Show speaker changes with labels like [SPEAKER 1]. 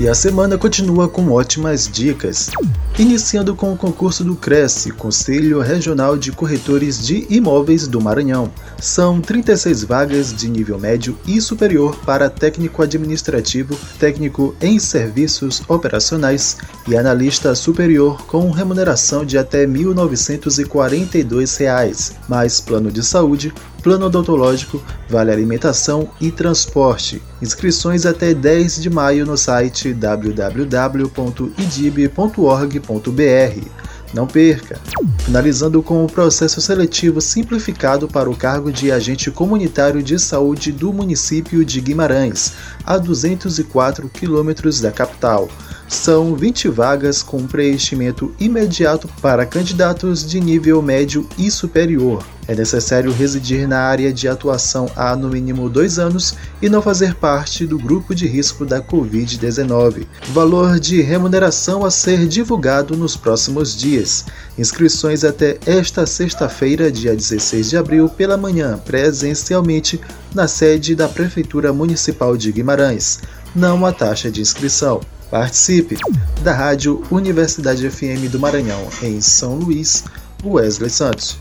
[SPEAKER 1] E a semana continua com ótimas dicas. Iniciando com o concurso do Cresce, Conselho Regional de Corretores de Imóveis do Maranhão. São 36 vagas de nível médio e superior para técnico administrativo, técnico em serviços operacionais e analista superior com remuneração de até R$ 1.942, mais plano de saúde, plano odontológico, vale alimentação e transporte. Inscrições até 10 de maio no site Não perca! Finalizando com o processo seletivo simplificado para o cargo de agente comunitário de saúde do município de Guimarães, a 204 quilômetros da capital. São 20 vagas com preenchimento imediato para candidatos de nível médio e superior. É necessário residir na área de atuação há no mínimo dois anos e não fazer parte do grupo de risco da Covid-19. Valor de remuneração a ser divulgado nos próximos dias. Inscrições até esta sexta-feira, dia 16 de abril, pela manhã, presencialmente na sede da Prefeitura Municipal de Guimarães. Não há taxa de inscrição. Participe! Da Rádio Universidade FM do Maranhão, em São Luís, Wesley Santos.